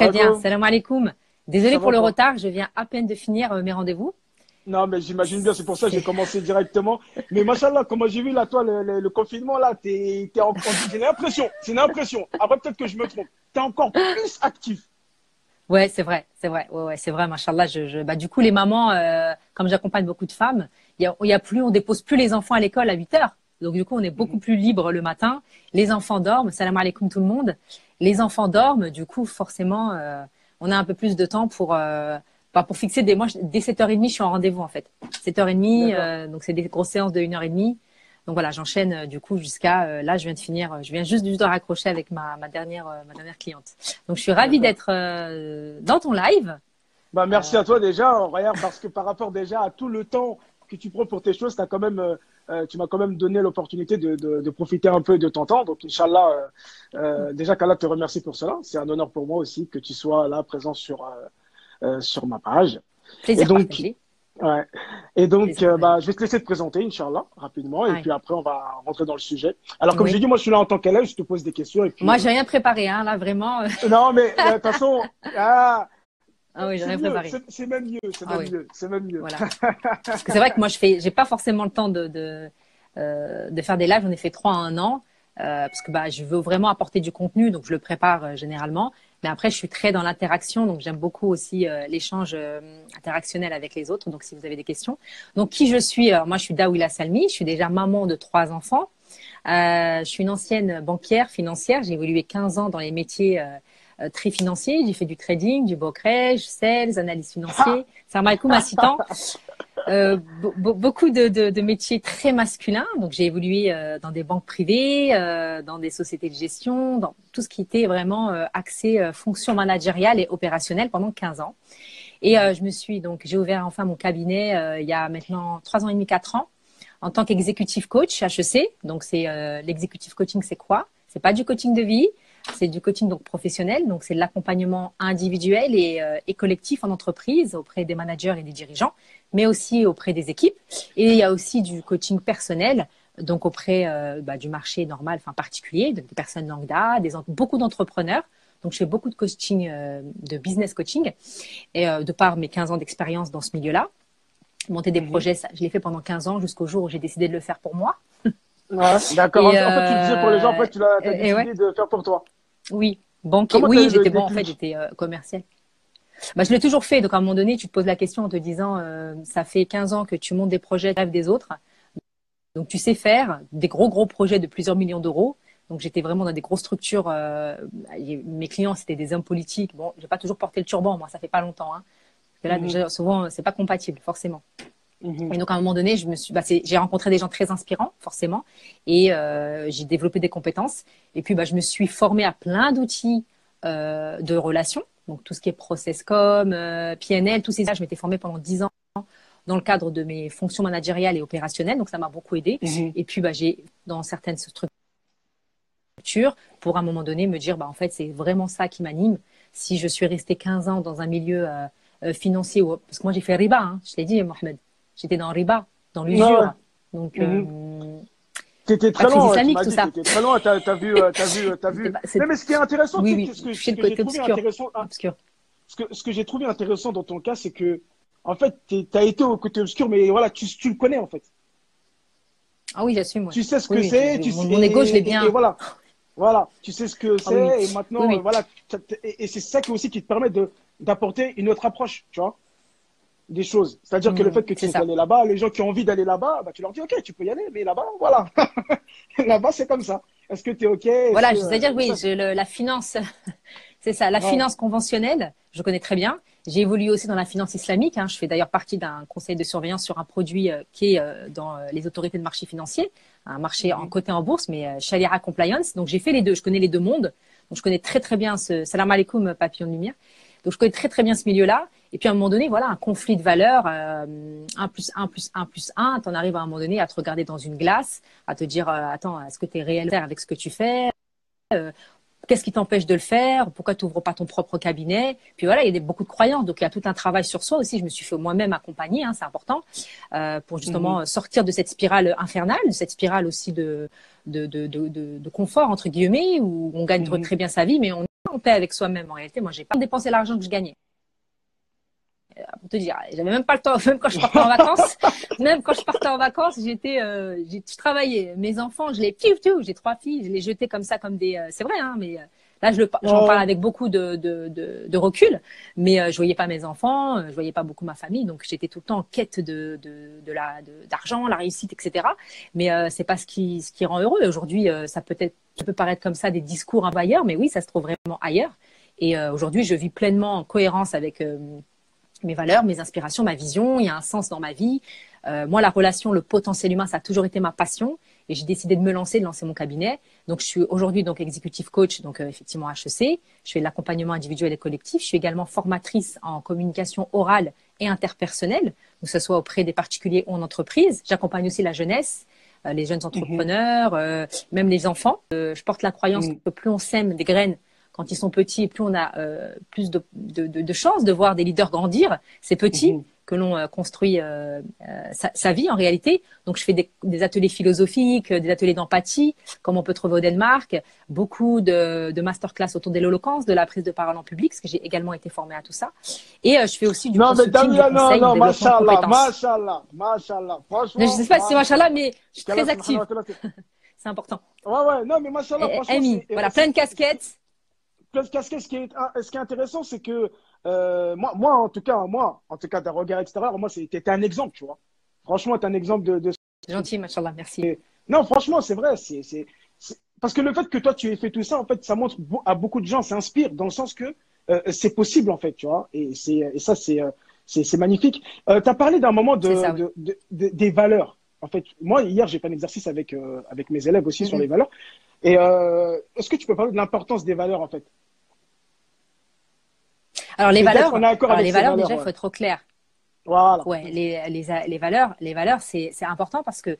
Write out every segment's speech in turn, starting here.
Très bien. Salam alaikum. Désolé pour le retard, je viens à peine de finir euh, mes rendez-vous. Non, mais j'imagine bien, c'est pour ça que j'ai commencé directement. Mais machallah, comment j'ai vu là, toi, le, confinement, là, t'es, t'es en, j'ai l'impression, c'est une impression. Après, peut-être que je me trompe. T'es encore plus actif. Ouais, c'est vrai, c'est vrai, ouais, ouais c'est vrai, machallah. Je, je, bah, du coup, les mamans, euh, comme j'accompagne beaucoup de femmes, il y a, y a plus, on dépose plus les enfants à l'école à 8 heures. Donc, du coup, on est beaucoup mhm. plus libre le matin. Les enfants dorment. Salam alaikum tout le monde. Les enfants dorment. Du coup, forcément, euh, on a un peu plus de temps pour, euh, bah, pour fixer des, moi, dès 7h30, je suis en rendez-vous, en fait. 7h30, euh, donc c'est des grosses séances de 1h30. Donc voilà, j'enchaîne du coup jusqu'à là, je viens de finir, je viens juste, juste de raccrocher avec ma, ma dernière, ma dernière cliente. Donc je suis ravie d'être dans ton live. Bah, merci à toi déjà, regarde, parce que par rapport déjà à tout le temps que tu prends pour tes choses, as quand même, tu m'as quand même donné l'opportunité de, de, de, profiter un peu de ton temps. Donc, Inch'Allah, euh, déjà qu'Allah te remercie pour cela. C'est un honneur pour moi aussi que tu sois là présent sur, euh, sur ma page. Plaisir et donc, ouais. Et donc, euh, bah, je vais te laisser te présenter, Inch'Allah, rapidement, et puis après, on va rentrer dans le sujet. Alors, comme j'ai dit, moi, je suis là en tant qu'élève, je te pose des questions. Et puis, moi, j'ai rien préparé, hein, là, vraiment. non, mais de toute façon, ah, ah oui, j'ai rien préparé. C'est même mieux, c'est ah même mieux, c'est même mieux. Voilà. Parce que c'est vrai que moi, je fais, j'ai pas forcément le temps de, de, euh, de faire des lives. J'en ai fait trois en un an. Euh, parce que bah, je veux vraiment apporter du contenu, donc je le prépare euh, généralement. Mais après, je suis très dans l'interaction, donc j'aime beaucoup aussi euh, l'échange euh, interactionnel avec les autres. Donc, si vous avez des questions. Donc, qui je suis? Moi, je suis Daouila Salmi. Je suis déjà maman de trois enfants. Euh, je suis une ancienne banquière financière. J'ai évolué 15 ans dans les métiers très financiers. J'ai fait du trading, du brokerage, sales, analyse financier. Ça m'a assistant. Euh, beaucoup de, de, de, métiers très masculins. Donc j'ai évolué euh, dans des banques privées, euh, dans des sociétés de gestion, dans tout ce qui était vraiment euh, axé euh, fonction managériale et opérationnelle pendant 15 ans. Et je me suis donc j'ai ouvert enfin mon cabinet il y a maintenant trois ans et demi, quatre ans en tant qu'exécutif coach HEC. Donc c'est l'exécutif coaching, c'est quoi? C'est pas du coaching de vie, c'est du coaching donc professionnel, donc c'est de l'accompagnement individuel et, et, collectif en entreprise auprès des managers et des dirigeants mais aussi auprès des équipes. Et il y a aussi du coaching personnel, donc auprès euh, bah, du marché normal, enfin particulier, des personnes lambda, des, beaucoup d'entrepreneurs. Donc, je fais beaucoup de coaching, euh, de business coaching, et euh, de par mes 15 ans d'expérience dans ce milieu-là. Monter des mhm. projets, ça, je l'ai fait pendant 15 ans jusqu'au jour où j'ai décidé de le faire pour moi. Ouais, d'accord. En fait, tu le faisais pour les gens, après, tu l'as décidé de faire pour toi. Oui, banquier. Oui, j'étais bon, en fait, j'étais commercial. Bah, je l'ai toujours fait. Donc, à un moment donné, tu te poses la question en te disant, euh, ça fait 15 ans que tu montes des projets rêves des autres. Donc, tu sais faire des gros, gros projets de plusieurs millions d'euros. Donc, j'étais vraiment dans des grosses structures. Euh, mes clients, c'était des hommes politiques. Bon, j'ai pas toujours porté le turban, moi, ça fait pas longtemps. Hein. Parce que là, mhm. déjà, souvent, c'est pas compatible, forcément. Mhm. Et donc, à un moment donné, je me suis, bah, j'ai rencontré des gens très inspirants, forcément, et euh, j'ai développé des compétences. Et puis, bah, je me suis formée à plein d'outils euh, de relations. Donc tout ce qui est processcom, euh, PNL, tous ces ça, je m'étais formée pendant 10 ans dans le cadre de mes fonctions managériales et opérationnelles, donc ça m'a beaucoup aidé. Mhm. Et puis bah, j'ai dans certaines structures pour à un moment donné me dire bah en fait c'est vraiment ça qui m'anime. Si je suis restée 15 ans dans un milieu euh, financier, parce que moi j'ai fait riba, hein, je l'ai dit Mohamed, j'étais dans riba, dans l'usure. Donc mhm. T'étais très loin, tu t'étais très loin, t'as as vu, t'as vu, t'as vu. mais ce qui est intéressant, oui, oui. ce que, j'ai trouvé intéressant, ah, ce que, ce que j'ai trouvé intéressant dans ton cas, c'est que, en fait, t'as été au côté obscur, mais voilà, tu, tu le connais, en fait. Ah oui, j'assume. Tu sais ce que c'est, tu mon, mon égo, je l'ai bien. Et voilà. Voilà, tu sais ce que ah c'est, et maintenant, voilà, et, c'est ça qui aussi qui te permet de, d'apporter une autre approche, tu vois des choses. C'est-à-dire que le mmh, fait que tu es allé là-bas, les gens qui ont envie d'aller là-bas, bah, tu leur dis OK, tu peux y aller, mais là-bas, voilà. là-bas, c'est comme ça. Est-ce que tu es OK Voilà, c'est-à-dire, oui, la finance, c'est ça, la finance conventionnelle, je connais très bien. J'ai évolué aussi dans la finance islamique. Hein. Je fais d'ailleurs partie d'un conseil de surveillance sur un produit euh, qui est euh, dans euh, les autorités de marché financier, un marché en mmh. côté en bourse, mais Sharia Compliance. Donc j'ai fait les deux. Je connais les deux mondes. Donc je connais très très bien ce. Salam alaikum, papillon de lumière. Donc je connais très très bien ce milieu-là. Et puis à un moment donné, voilà, un conflit de valeurs, euh, 1 plus 1 plus 1 plus 1, t'en arrives à un moment donné à te regarder dans une glace, à te dire, euh, attends, est-ce que tu es réel avec ce que tu fais euh, Qu'est-ce qui t'empêche de le faire Pourquoi tu n'ouvres pas ton propre cabinet Puis voilà, il y a des, beaucoup de croyances, donc il y a tout un travail sur soi aussi. Je me suis fait moi-même accompagner, hein, c'est important, euh, pour justement mmh. sortir de cette spirale infernale, de cette spirale aussi de de, de, de, de confort entre guillemets, où on gagne mmh. très bien sa vie, mais on en paix avec soi-même en réalité. Moi, j'ai pas dépensé l'argent que je gagnais. Euh, pour te dire, j'avais même pas le temps, même quand je partais en vacances, même quand je partais en vacances, j'étais, euh, j'ai travaillé. Mes enfants, je les, j'ai trois filles, je les jetais comme ça, comme des, euh, c'est vrai, hein, mais euh, là, je j'en parle avec beaucoup de, de, de, de recul, mais euh, je voyais pas mes enfants, euh, je voyais pas beaucoup ma famille, donc j'étais tout le temps en quête de, de, de la, d'argent, la réussite, etc. Mais euh, c'est pas ce qui, ce qui rend heureux. Aujourd'hui, ça peut être, ça peut paraître comme ça des discours un peu ailleurs, mais oui, ça se trouve vraiment ailleurs. Et aujourd'hui, je vis pleinement en cohérence avec mes valeurs, mes inspirations, ma vision. Il y a un sens dans ma vie. Euh, moi, la relation, le potentiel humain, ça a toujours été ma passion. Et j'ai décidé de me lancer, de lancer mon cabinet. Donc, je suis aujourd'hui donc executive coach, donc euh, effectivement HEC. Je fais de l'accompagnement individuel et collectif. Je suis également formatrice en communication orale et interpersonnelle, que ce soit auprès des particuliers ou en entreprise. J'accompagne aussi la jeunesse, euh, les jeunes entrepreneurs, euh, même les enfants. Je porte la croyance Mhm. que plus on sème des graines quand ils sont petits, plus on a euh, plus de, de, de, de chances de voir des leaders grandir. C'est petit Mhm. que l'on euh, construit euh, euh, sa, sa vie en réalité. Donc je fais des, des ateliers philosophiques, des ateliers d'empathie, comme on peut trouver au Danemark, beaucoup de, de masterclass autour de l'éloquence, de la prise de parole en public, parce que j'ai également été formée à tout ça. Et euh, je fais aussi du Non, mais consulting, du Damien, non, conseil, non, machallah. Franchement. Mais je sais pas si c'est machallah, mais je suis très active. C'est important. Ouais, ouais, non, mais machallah, Eh, franchement. Amy, voilà, plein de casquettes. Casquettes. Ce qui est, ce qui est intéressant, c'est que euh, moi, moi, en tout cas, moi, en tout cas, d'un regard extérieur, moi, c'était un exemple, tu vois. Franchement, t'es un exemple de, de... Gentil, machallah, merci. Non, franchement, c'est vrai. C'est, parce que le fait que toi, tu aies fait tout ça, en fait, ça montre à beaucoup de gens, ça inspire, dans le sens que euh, c'est possible, en fait, tu vois. Et, c'est, et ça, c'est, euh, c'est, magnifique. Euh, tu as parlé d'un moment de, C'est ça, oui. de, de- de- des valeurs. En fait, moi, hier, j'ai fait un exercice avec, avec mes élèves aussi sur Mhm. les valeurs. Et euh, est-ce que tu peux parler de l'importance des valeurs, en fait? Alors les valeurs, alors, les déjà, il ouais. faut être trop clair. Voilà. Ouais, les, les, les valeurs, les valeurs, c'est important parce que,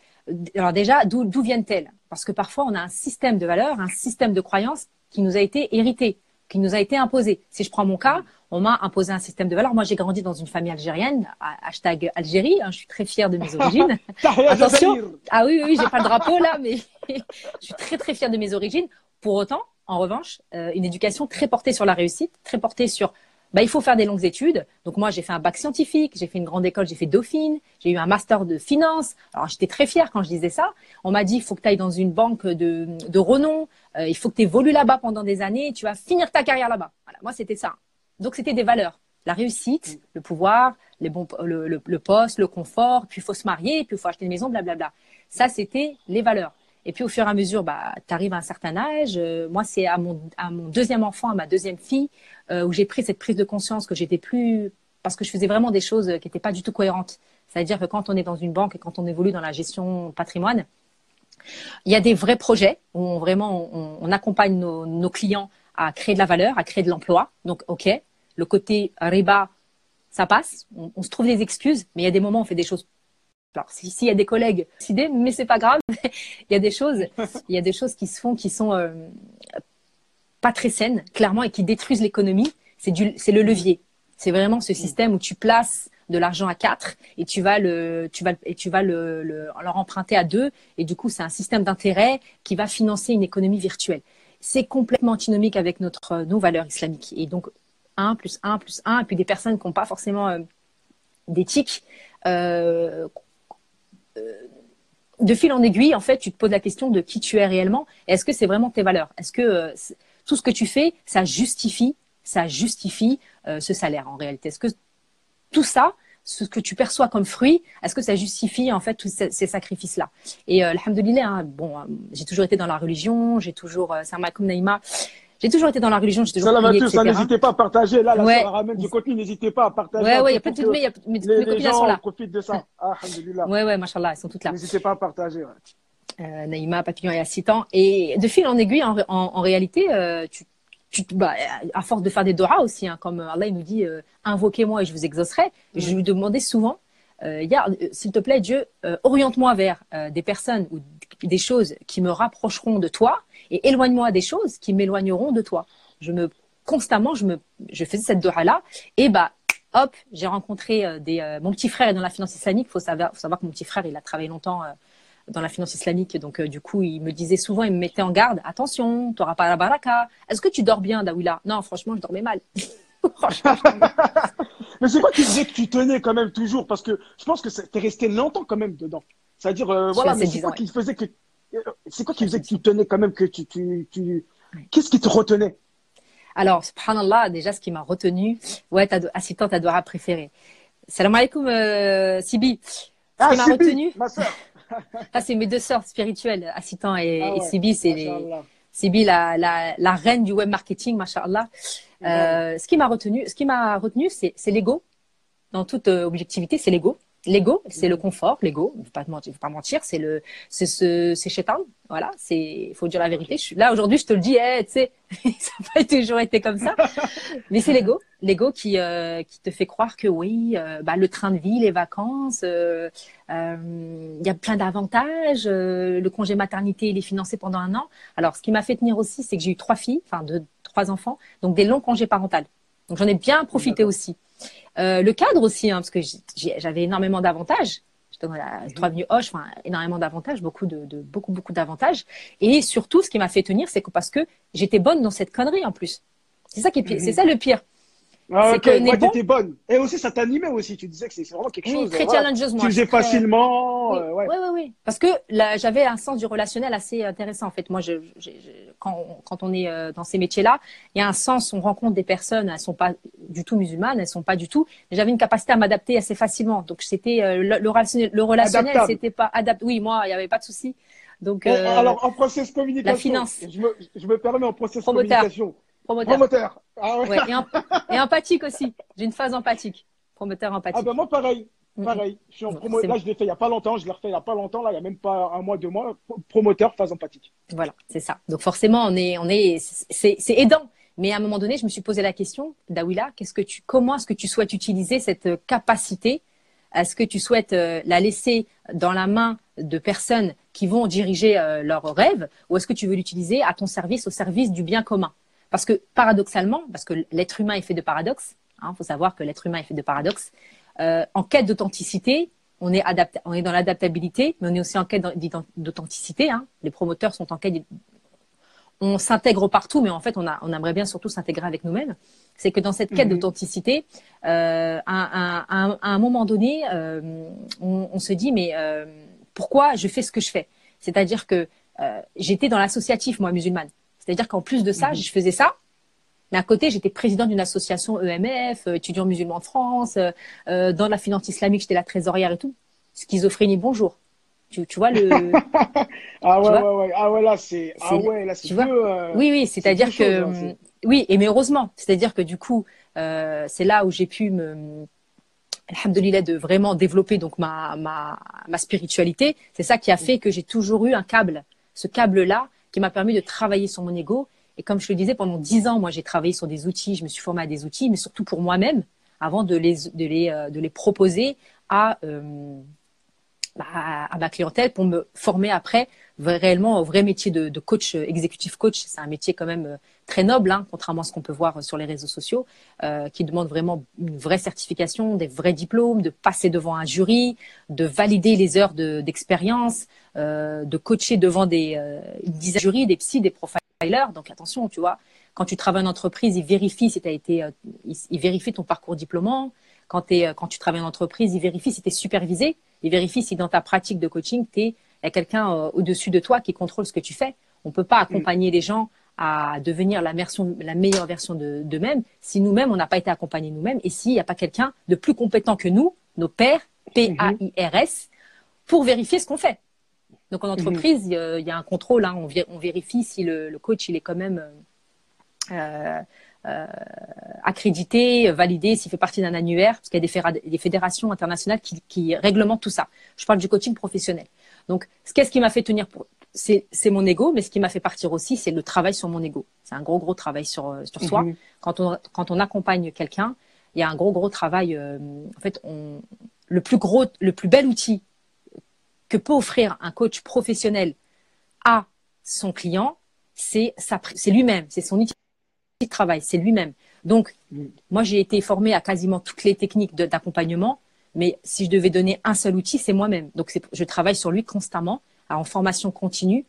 alors déjà, d'où viennent-elles? Parce que parfois, on a un système de valeurs, un système de croyances qui nous a été hérité, qui nous a été imposé. Si je prends mon cas, on m'a imposé un système de valeurs. Moi, j'ai grandi dans une famille algérienne, ha- hashtag Algérie. hein, je suis très fière de mes origines. Attention. Ah oui, oui, oui, j'ai pas le drapeau là, mais je suis très très fière de mes origines. Pour autant, en revanche, euh, une éducation très portée sur la réussite, très portée sur bah, il faut faire des longues études. Donc moi, j'ai fait un bac scientifique, j'ai fait une grande école, j'ai fait Dauphine, j'ai eu un master de finance. Alors j'étais très fière quand je disais ça. On m'a dit il faut que tu ailles dans une banque de, de renom, euh, il faut que tu évolues là-bas pendant des années, et tu vas finir ta carrière là-bas. Voilà, moi c'était ça. Donc c'était des valeurs. La réussite, le pouvoir, les bons, le, le, le poste, le confort, puis il faut se marier, puis il faut acheter une maison, blablabla. Ça, c'était les valeurs. Et puis au fur et à mesure, bah, tu arrives à un certain âge. Euh, moi, c'est à mon, deuxième enfant, à ma deuxième fille, euh, où j'ai pris cette prise de conscience que j'étais plus... Parce que je faisais vraiment des choses qui n'étaient pas du tout cohérentes. C'est-à-dire que quand on est dans une banque et quand on évolue dans la gestion patrimoine, il y a des vrais projets où on, vraiment on, accompagne nos, clients à créer de la valeur, à créer de l'emploi. Donc, OK, le côté riba, ça passe. On se trouve des excuses, mais il y a des moments où on fait des choses alors, s'il si y a des collègues décidés, mais c'est pas grave. il y a des choses, il y a des choses qui se font qui sont euh, pas très saines, clairement, et qui détruisent l'économie. C'est du, c'est le levier. C'est vraiment ce système où tu places de l'argent à quatre et tu vas le, tu vas, et tu vas le, le, leur emprunter à deux. Et du coup, c'est un système d'intérêt qui va financer une économie virtuelle. C'est complètement antinomique avec notre, nos valeurs islamiques. Et donc, 1 plus 1 plus 1, et puis des personnes qui n'ont pas forcément euh, d'éthique, euh, de fil en aiguille, en fait, tu te poses la question de qui tu es réellement. Est-ce que c'est vraiment tes valeurs? Est-ce que euh, tout ce que tu fais, ça justifie, ça justifie euh, ce salaire en réalité? Est-ce que tout ça, ce que tu perçois comme fruit, est-ce que ça justifie en fait tous ces, ces sacrifices-là? Et euh, alhamdoulilah, hein, bon, euh, j'ai toujours été dans la religion, j'ai toujours, alaikum Naïma, j'ai toujours été dans la religion, j'ai toujours prié, etc. n'hésitez pas à partager. Là, la Ouais. ramène du contenu, n'hésitez pas à partager. Ouais, ouais, il y a plein de trucs, mais a, les, mes copines elles sont gens là. profitent de ça. Ah. Ouais, ouais, machallah, elles sont toutes là. N'hésitez pas à partager. ouais. euh, Naïma Papillon et à 6 ans. Et de fil en aiguille, en, en, en réalité, euh, tu, tu, bah, à force de faire des doras aussi, hein, comme Allah il nous dit, euh, invoquez-moi et je vous exaucerai. Mhm. Je lui demandais souvent, euh, euh, s'il te plaît, Dieu, euh, oriente-moi vers euh, des personnes ou des choses qui me rapprocheront de toi et éloigne-moi des choses qui m'éloigneront de toi. Je me constamment, je me, je faisais cette doha là et bah hop, j'ai rencontré euh, des, euh, mon petit frère est dans la finance islamique. Faut savoir, faut savoir que mon petit frère, il a travaillé longtemps. euh, dans la finance islamique. Donc, du coup, il me disait souvent, il me mettait en garde, attention, tu n'auras pas la baraka. Est-ce que tu dors bien, Dawila Non, franchement, je dormais mal. Mais c'est quoi qui faisait que tu tenais quand même toujours? Parce que je pense que tu es resté longtemps quand même dedans. C'est-à-dire, voilà, mais c'est quoi qui faisait que. C'est quoi qui faisait que tu tenais quand même que tu. tu, tu... Qu'est-ce qui te retenait? Alors, subhanallah, déjà, ce qui m'a retenu, ouais, assistant ta doigt préférée. Salam alaikum, euh, Sibi. Ce ah, qui m'a retenu. Ma soeur. ah, c'est mes deux sœurs spirituelles, Assitan et, ah Sibi. C'est les, Sibi, la, la, la, reine du web marketing, mashallah. Euh, ce qui m'a retenu, ce qui m'a retenu, c'est l'ego. Dans toute euh, objectivité, c'est l'ego. L'ego, c'est le confort. L'ego, je ne pas mentir, pas mentir, c'est le, c'est ce, c'est chétan. Voilà, c'est, faut dire la vérité. Je suis là aujourd'hui, je te le dis, eh, tu sais, ça n'a pas toujours été comme ça. Mais c'est l'ego, l'ego qui, euh, qui te fait croire que oui, euh, bah, le train de vie, les vacances, euh, il y a plein d'avantages. le congé maternité, il est financé pendant un an. Alors, ce qui m'a fait tenir aussi, c'est que j'ai eu trois filles, enfin deux, trois enfants, donc des longs congés parentaux. Donc j'en ai bien profité aussi. Euh, le cadre aussi, hein, parce que j'avais énormément d'avantages. J'étais dans la mhm. trois Hoche, enfin, énormément d'avantages, beaucoup de, de, beaucoup beaucoup d'avantages. Et surtout, ce qui m'a fait tenir, c'est que parce que j'étais bonne dans cette connerie en plus. C'est ça qui est. C'est mhm. ça le pire. Ah, ok, moi, t'étais bonne. Et aussi, ça t'animait aussi. Tu disais que c'est vraiment quelque chose. Très challengeuse, moi. Tu faisais facilement. Oui, euh, ouais. oui, oui, oui. Parce que j'avais un sens du relationnel assez intéressant. En fait, moi, je, je, quand, quand, on est euh, dans ces métiers-là, il y a un sens. On rencontre des personnes, elles sont pas du tout musulmanes, elles sont pas du tout. J'avais une capacité à m'adapter assez facilement. Donc, c'était euh, le, le, relationnel, le relationnel, c'était pas adapté. Oui, moi, il n'y avait pas de souci. Donc, alors, en process communication. La finance. Je me, je me permets en process communication. Promoteur. Promoteur. Ah ouais. et, empathique aussi. J'ai une phase empathique. Promoteur empathique. Ah ben moi pareil. Pareil. Je suis en promo... Là, je l'ai fait il n'y a pas longtemps. Je l'ai refait il n'y a pas longtemps. Là, il n'y a même pas un mois, deux mois. Promoteur, phase empathique. Voilà, c'est ça. Donc forcément, on est, on est, c'est aidant. Mais à un moment donné, je me suis posé la question, Dawila, qu'est-ce que tu, comment est-ce que tu souhaites utiliser cette capacité? Est-ce que tu souhaites euh, la laisser dans la main de personnes qui vont diriger euh, leurs rêves, ou est-ce que tu veux l'utiliser à ton service, au service du bien commun? Parce que paradoxalement, parce que l'être humain est fait de paradoxes, il hein, faut savoir que l'être humain est fait de paradoxes, euh, en quête d'authenticité, on est, on est dans l'adaptabilité, mais on est aussi en quête d'authenticité. Hein. Les promoteurs sont en quête. On s'intègre partout, mais en fait, on, a, on aimerait bien surtout s'intégrer avec nous-mêmes. C'est que dans cette quête mhm. d'authenticité, euh, à, un moment donné, euh, on, on, se dit mais euh, pourquoi je fais ce que je fais? C'est-à-dire que euh, j'étais dans l'associatif, moi, musulmane. C'est-à-dire qu'en plus de ça, mhm. je faisais ça. Mais à côté, j'étais président d'une association EMF, euh, étudiants musulmans de France. Euh, euh, dans la finance islamique, j'étais la trésorière et tout. Schizophrénie, bonjour. Tu, tu vois le. ah ouais, ouais, ouais. Ah ouais, là, c'est. Ah ouais, là, c'est Oui, oui, c'est-à-dire que. Hein, oui, et mais heureusement. C'est-à-dire que du coup, c'est là où j'ai pu me. Alhamdulillah, de vraiment développer donc ma, ma, ma spiritualité. C'est ça qui a fait que j'ai toujours eu un câble. Ce câble-là, qui m'a permis de travailler sur mon ego. Et comme je le disais, pendant dix ans, moi, j'ai travaillé sur des outils, je me suis formée à des outils, mais surtout pour moi-même, avant de les, de les, euh, de les proposer à, euh, bah, à ma clientèle pour me former après réellement au vrai métier de, de coach, euh, exécutif coach. C'est un métier quand même très noble, hein, contrairement à ce qu'on peut voir sur les réseaux sociaux, euh, qui demande vraiment une vraie certification, des vrais diplômes, de passer devant un jury, de valider les heures d'expérience, euh, de coacher devant des, euh, des jurys, des psys, des profilers. Donc attention, tu vois, quand tu travailles en entreprise, ils vérifient si tu as été, euh, ils, vérifient ton parcours diplômant. Quand, quand tu travailles en entreprise, ils vérifient si tu es supervisé. Ils vérifient si dans ta pratique de coaching, il y a quelqu'un au-dessus de toi qui contrôle ce que tu fais. On peut pas accompagner les gens à devenir la, la meilleure version d'eux-mêmes si nous-mêmes, on n'a pas été accompagnés nous-mêmes et s'il n'y a pas quelqu'un de plus compétent que nous, nos pairs, P-A-I-R-S, pour vérifier ce qu'on fait. Donc en mhm. entreprise, il y, a un contrôle, hein. on, vérifie si le, coach il est quand même euh, euh, accrédité, validé, s'il fait partie d'un annuaire, parce qu'il y a des, fédérations internationales qui, qui, réglementent tout ça. Je parle du coaching professionnel. Donc, qu'est-ce qui m'a fait tenir pour, c'est mon ego, mais ce qui m'a fait partir aussi, c'est le travail sur mon ego. C'est un gros, gros travail sur, euh, sur soi. Mhm. Quand, on, quand on accompagne quelqu'un, il y a un gros, gros travail. Euh, en fait, on, le plus gros, le plus bel outil que peut offrir un coach professionnel à son client, c'est lui-même, c'est son outil de travail, c'est lui-même. Donc, moi, j'ai été formée à quasiment toutes les techniques d'accompagnement, mais si je devais donner un seul outil, c'est moi-même. Donc, je travaille sur lui constamment en formation continue,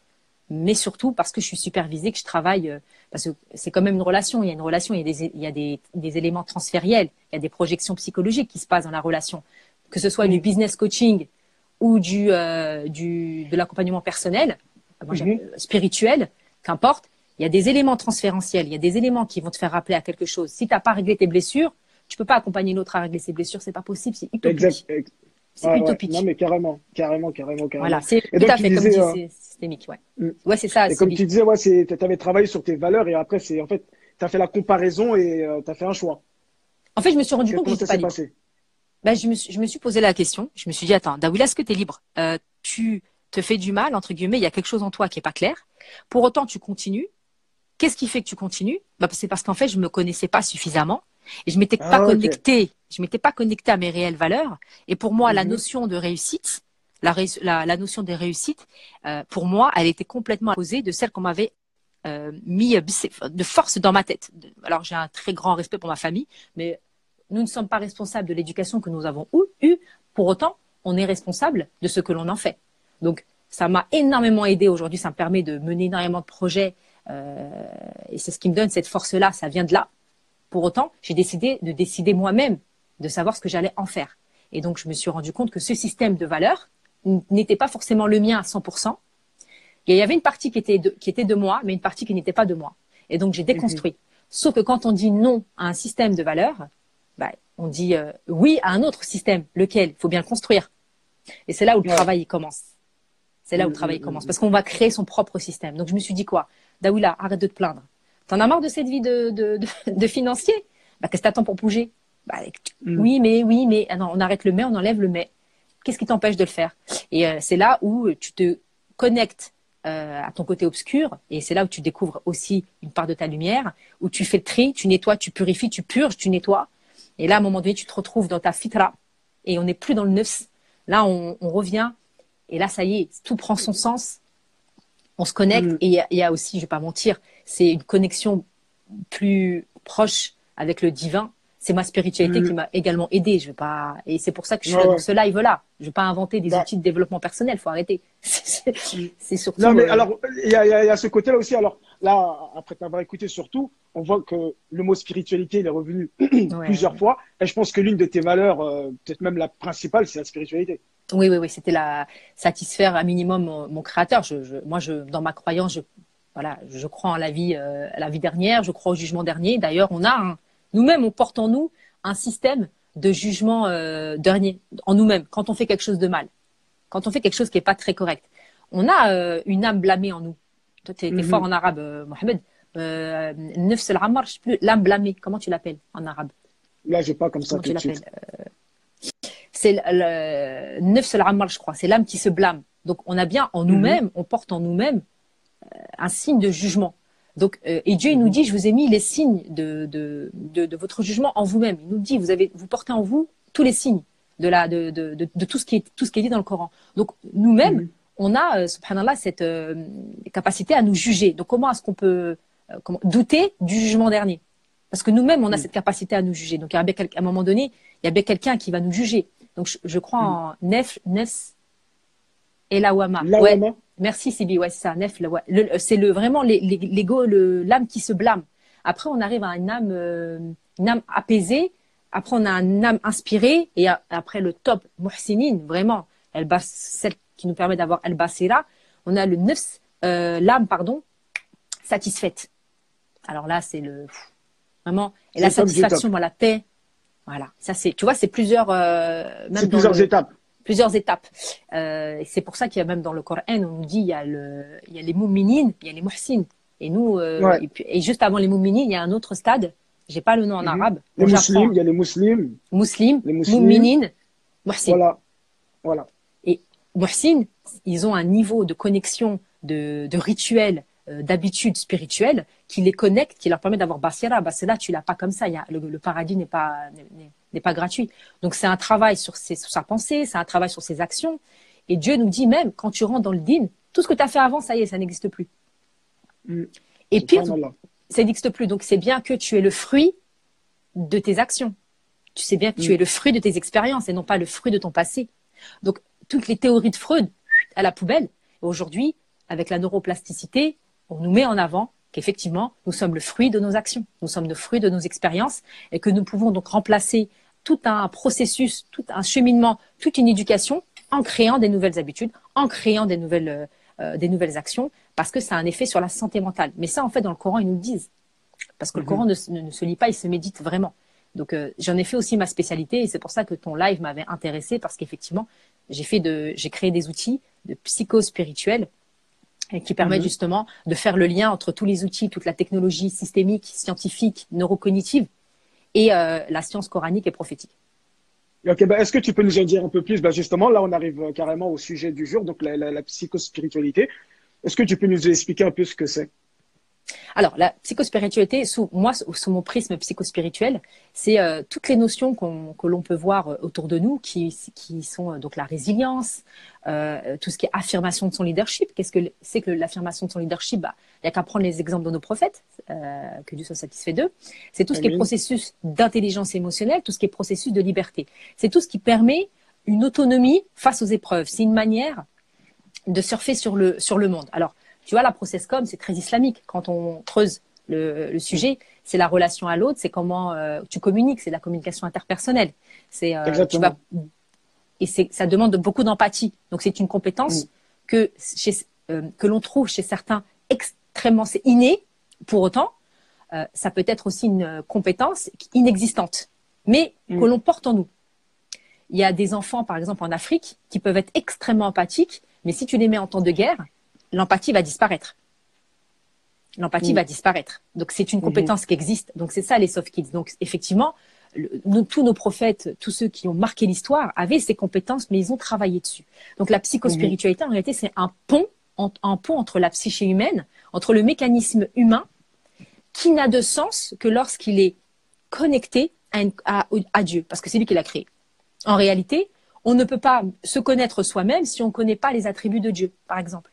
mais surtout parce que je suis supervisée, que je travaille, euh, parce que c'est quand même une relation. Il y a une relation, il y a, des, il y a des, des, éléments transfériels, il y a des projections psychologiques qui se passent dans la relation, que ce soit du business coaching ou du, euh, du de l'accompagnement personnel, spirituel, qu'importe. Il y a des éléments transférentiels, il y a des éléments qui vont te faire rappeler à quelque chose. Si tu n'as pas réglé tes blessures, tu peux pas accompagner l'autre à régler ses blessures, c'est pas possible, c'est utopique. C'est utopique. Non, mais carrément, carrément, carrément, carrément. Voilà, c'est tout à fait, comme tu euh, systémique, ouais. Mm. Ouais, c'est ça. Et comme tu disais, ouais, tu avais travaillé sur tes valeurs et après, c'est en fait, tu as fait la comparaison et euh, tu as fait un choix. En fait, je me suis rendu compte que j'étais pas libre. Passé? Ben, je, me suis, je me suis posé la question. Je me suis dit, attends, Dawila, est-ce que tu es libre? Euh, Tu te fais du mal, entre guillemets, il y a quelque chose en toi qui est pas clair. Pour autant, tu continues. Qu'est-ce qui fait que tu continues? Bah, C'est parce qu'en fait, je me connaissais pas suffisamment et je m'étais pas ah, connectée. Je m'étais pas connectée à mes réelles valeurs. Et pour moi, la mhm. notion de réussite, la, la, la notion de réussite, euh, pour moi, elle était complètement opposée de celle qu'on m'avait euh, mis de force dans ma tête. Alors j'ai un très grand respect pour ma famille, mais nous ne sommes pas responsables de l'éducation que nous avons eue. Pour autant, on est responsable de ce que l'on en fait. Donc, ça m'a énormément aidé aujourd'hui. Ça me permet de mener énormément de projets. Euh, et c'est ce qui me donne cette force-là. Ça vient de là. Pour autant, j'ai décidé de décider moi-même de savoir ce que j'allais en faire. Et donc, je me suis rendu compte que ce système de valeurs n'était pas forcément le mien à 100%. Et il y avait une partie qui était de, qui était de moi, mais une partie qui n'était pas de moi. Et donc, j'ai déconstruit. Sauf que quand on dit non à un système de valeurs, bah, on dit euh, oui à un autre système, lequel? Il faut bien le construire. Et c'est là où le travail commence. C'est là où le travail mm, mm, commence, mm. parce qu'on va créer son propre système. Donc je me suis dit quoi? Daoula, arrête de te plaindre. T'en as marre de cette vie de, de, de, financier? Bah, Qu'est-ce que t'attends pour bouger? Bah, Oui, mais, oui, mais. Ah non, on arrête le mais, on enlève le mais. Qu'est-ce qui t'empêche de le faire? Et euh, c'est là où tu te connectes euh, à ton côté obscur, et c'est là où tu découvres aussi une part de ta lumière, où tu fais le tri, tu nettoies, tu purifies, tu purges, tu nettoies, et là, à un moment donné, tu te retrouves dans ta fitra et on n'est plus dans le neuf. Là, on, revient et là, ça y est, tout prend son sens. On se connecte mm. et il y, a aussi, je vais pas mentir, c'est une connexion plus proche avec le divin. C'est ma spiritualité mm. qui m'a également aidé. Je vais pas et c'est pour ça que je suis dans ce live là. Je vais pas inventer des bah. outils de développement personnel. Faut arrêter. c'est surtout. Non mais euh, alors il y a, ce côté là aussi. Alors là, après t'avoir écouté surtout, on voit que le mot spiritualité il est revenu plusieurs fois. Et je pense que l'une de tes valeurs, euh, peut-être même la principale, c'est la spiritualité. Oui, oui, oui, c'était la satisfaire un minimum mon, créateur. Je, moi, je, dans ma croyance, je, voilà, je crois en la vie, euh, la vie dernière, je crois au jugement dernier. D'ailleurs, on a nous-mêmes, on porte en nous un système de jugement euh, dernier en nous-mêmes quand on fait quelque chose de mal, quand on fait quelque chose qui n'est pas très correct. On a une âme blâmée en nous. Toi, tu es, mhm. fort en arabe, Mohamed euh, Nefs al-Ammar, je sais plus, l'âme blâmée. Comment tu l'appelles en arabe? Là, j'ai pas comme ça tout de suite. Euh, c'est le, Nefs al-Ammar, je crois. C'est l'âme qui se blâme. Donc, on a bien en nous-mêmes, mhm. on porte en nous-mêmes euh, un signe de jugement. Donc, euh, et Dieu il nous mhm. dit, je vous ai mis les signes de, de, de, de votre jugement en vous-même. Il nous dit, vous avez, vous portez en vous tous les signes de la, de, de, de, tout ce qui est, tout ce qui est dit dans le Coran. Donc, nous-mêmes, mhm. on a, subhanallah, cette capacité à nous juger. Donc, comment est-ce qu'on peut euh, comment, douter du jugement dernier? Parce que nous-mêmes, on a mm. cette capacité à nous juger. Donc, à un moment donné, il y a bien quelqu'un qui va nous juger. Donc, je, crois mm. en Nef, Nef et Lawama. Ouais. Merci, Sibi. Ouais, c'est ça. Nef, c'est le, vraiment l'ego, l'âme qui se blâme. Après, on arrive à une âme, euh, une âme apaisée. Après, on a une âme inspirée. Et après, le top, Muhsinine, vraiment, elle celle qui nous permet d'avoir El Basira. On a le Nefs, euh, l'âme, pardon, satisfaite. Alors là, c'est le vraiment et la satisfaction, moi, la paix. Voilà, ça c'est, tu vois, c'est plusieurs, euh, même plusieurs étapes. Plusieurs étapes. Euh, c'est pour ça qu'il y a même dans le Coran, on nous dit il y a le, il y a les mouminines, il y a les muhsines. Et nous, euh, et, juste avant les mouminines, il y a un autre stade. J'ai pas le nom en mhm. arabe. Les musulmans, il y a les musulmans. Muslims, les mouminines, muhsines. Voilà, voilà. Et muhsines, ils ont un niveau de connexion, de, de rituel, d'habitudes spirituelles qui les connectent, qui leur permet d'avoir basira. Basira, tu l'as pas comme ça. Il y a, le, paradis n'est pas n'est pas gratuit. Donc c'est un travail sur, ses, sur sa pensée, c'est un travail sur ses actions. Et Dieu nous dit même quand tu rentres dans le din, tout ce que tu as fait avant, ça y est, ça n'existe plus. Mm. Et pire, ça n'existe plus. Donc c'est bien que tu es le fruit de tes actions. Tu sais bien que tu mm. es le fruit de tes expériences et non pas le fruit de ton passé. Donc toutes les théories de Freud à la poubelle Aujourd'hui, avec la neuroplasticité, on nous met en avant qu'effectivement, nous sommes le fruit de nos actions, nous sommes le fruit de nos expériences et que nous pouvons donc remplacer tout un processus, tout un cheminement, toute une éducation en créant des nouvelles habitudes, en créant des nouvelles, euh, euh, des nouvelles actions, parce que ça a un effet sur la santé mentale. Mais ça, en fait, dans le Coran, ils nous le disent. Parce que le mhm. Coran ne, se lit pas, il se médite vraiment. Donc, euh, j'en ai fait aussi ma spécialité et c'est pour ça que ton live m'avait intéressé parce qu'effectivement, j'ai fait de, j'ai créé des outils de psycho-spirituels qui permettent mhm. justement de faire le lien entre tous les outils, toute la technologie systémique, scientifique, neurocognitive et euh, la science coranique et prophétique. Ok, bah, est-ce que tu peux nous en dire un peu plus? Bah, Justement, là, on arrive euh, carrément au sujet du jour, donc la, la, la psychospiritualité. Est-ce que tu peux nous expliquer un peu ce que c'est? Alors, la psychospiritualité, sous moi, sous mon prisme psychospirituel, c'est euh, toutes les notions que l'on peut voir euh, autour de nous, qui, qui sont euh, donc la résilience, tout ce qui est affirmation de son leadership. Qu'est-ce que c'est que l'affirmation de son leadership? Bah, Il n'y a qu'à prendre les exemples de nos prophètes, que Dieu soit satisfait d'eux. C'est tout ce qui est processus d'intelligence émotionnelle, tout ce qui est processus de liberté. C'est tout ce qui permet une autonomie face aux épreuves. C'est une manière de surfer sur le, sur le monde. Alors, tu vois, la process-com, c'est très islamique. Quand on creuse le, sujet, c'est la relation à l'autre, c'est comment euh, tu communiques, c'est la communication interpersonnelle. C'est euh, tu vas et c'est ça demande beaucoup d'empathie. Donc c'est une compétence que chez, euh, que l'on trouve chez certains extrêmement c'est inné. Pour autant, ça peut être aussi une compétence inexistante, mais mm. que l'on porte en nous. Il y a des enfants, par exemple en Afrique, qui peuvent être extrêmement empathiques, mais si tu les mets en temps de guerre, l'empathie va disparaître. L'empathie mm. va disparaître. Donc c'est une mm-hmm. compétence qui existe. Donc c'est ça les soft kids. Donc effectivement, tous nos prophètes, tous ceux qui ont marqué l'histoire, avaient ces compétences, mais ils ont travaillé dessus. Donc la psychospiritualité, en réalité, c'est un pont, un pont entre la psyché humaine, entre le mécanisme humain, qui n'a de sens que lorsqu'il est connecté à, à Dieu, parce que c'est lui qui l'a créé. En réalité, on ne peut pas se connaître soi-même si on ne connaît pas les attributs de Dieu, par exemple.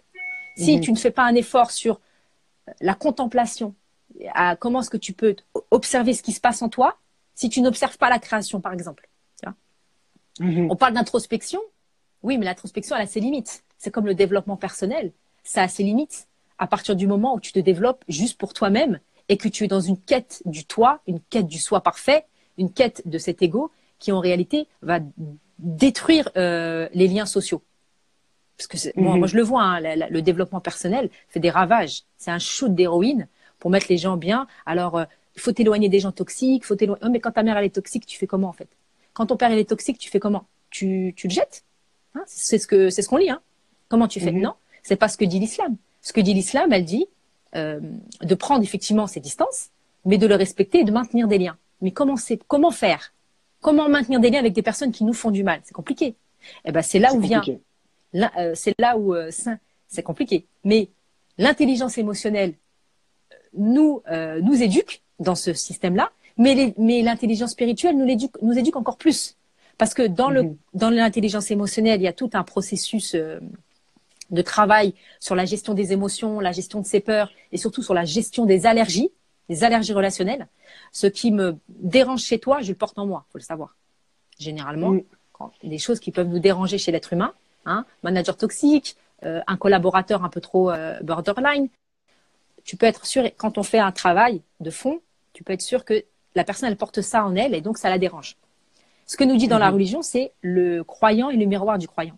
Si mhm. tu ne fais pas un effort sur la contemplation, à comment est-ce que tu peux observer ce qui se passe en toi, si tu n'observes pas la création, par exemple. Mhm. On parle d'introspection. Oui, mais l'introspection, elle a ses limites. C'est comme le développement personnel. Ça a ses limites. À partir du moment où tu te développes juste pour toi-même et que tu es dans une quête du toi, une quête du soi parfait, une quête de cet ego qui en réalité va détruire euh, les liens sociaux. Parce que moi, mhm. je le vois, hein, le développement personnel fait des ravages. C'est un shoot d'héroïne pour mettre les gens bien. Alors, euh, il faut t'éloigner des gens toxiques. Faut t'éloigner. mais quand ta mère elle est toxique, tu fais comment en fait? Quand ton père il est toxique, tu fais comment? Tu, tu le jettes? Hein? C'est ce que c'est ce qu'on lit. Hein comment tu fais? Mhm. Non, c'est pas ce que dit l'islam. Ce que dit l'islam, elle dit euh, de prendre effectivement ses distances, mais de le respecter et de maintenir des liens. Mais comment c'est Comment faire? Comment maintenir des liens avec des personnes qui nous font du mal? C'est compliqué. Eh ben c'est là où vient euh, c'est là où euh, c'est compliqué. Mais l'intelligence émotionnelle euh, nous, nous éduque dans ce système-là, mais, mais l'intelligence spirituelle nous éduque, nous éduque encore plus. Parce que dans, le, dans l'intelligence émotionnelle, il y a tout un processus de travail sur la gestion des émotions, la gestion de ses peurs et surtout sur la gestion des allergies, des allergies relationnelles. Ce qui me dérange chez toi, je le porte en moi, faut le savoir. Généralement, mm. quand, des choses qui peuvent nous déranger chez l'être humain, Hein, manager toxique, euh, un collaborateur un peu trop euh, borderline. Tu peux être sûr, quand on fait un travail de fond, tu peux être sûr que la personne, elle porte ça en elle et donc ça la dérange. Ce que nous dit dans la mhm. religion, c'est le croyant et le miroir du croyant.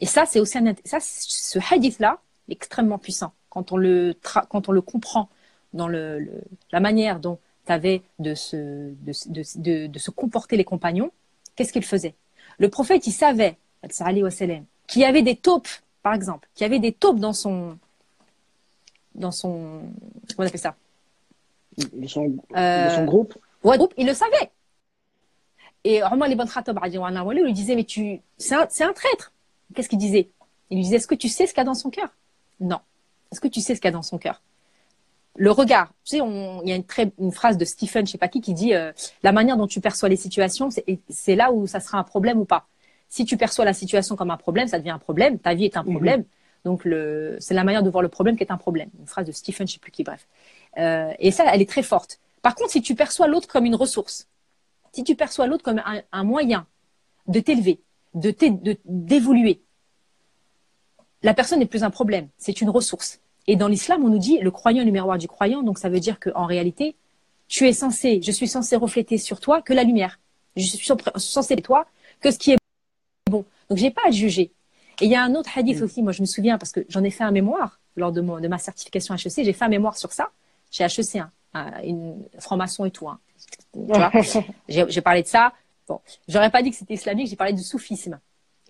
Et ça, c'est aussi un, ça, ce hadith-là, extrêmement puissant. Quand on le, quand on le comprend dans le, la manière dont tu avais de se, de, de, de se comporter les compagnons, qu'est-ce qu'ils faisaient Le prophète, il savait qui avait des taupes, par exemple, qui avait des taupes dans son, dans son, comment on appelle ça? De son, euh, groupe? Ouais, groupe, il le savait. Et Omar ibn Khattab lui disait, mais tu, c'est un, un, traître. Qu'est-ce qu'il disait? Il lui disait, est-ce que tu sais ce qu'il y a dans son cœur? Non. Est-ce que tu sais ce qu'il y a dans son cœur? Le regard. Tu sais, il y a une, très, une phrase de Stephen, je sais pas qui, qui dit euh, la manière dont tu perçois les situations, c'est là où ça sera un problème ou pas. Si tu perçois la situation comme un problème, ça devient un problème. Ta vie est un mhm. problème. Donc, le, c'est la manière de voir le problème qui est un problème. Une phrase de Stephen, je sais plus qui, bref. Euh, et ça, elle est très forte. Par contre, si tu perçois l'autre comme une ressource, si tu perçois l'autre comme un, moyen de t'élever, de, d'évoluer, la personne n'est plus un problème, c'est une ressource. Et dans l'islam, on nous dit le croyant est le miroir du croyant, donc ça veut dire qu'en réalité, tu es censé, je suis censé refléter sur toi que la lumière. Je suis censé toi que ce qui est. Donc j'ai pas à juger. Et il y a un autre hadith mm. aussi, moi je me souviens parce que j'en ai fait un mémoire lors de, mon, de ma certification HEC, j'ai fait un mémoire sur ça chez HEC, hein, une franc-maçon et tout. Hein. j'ai parlé de ça. Bon, j'aurais pas dit que c'était islamique, j'ai parlé du soufisme.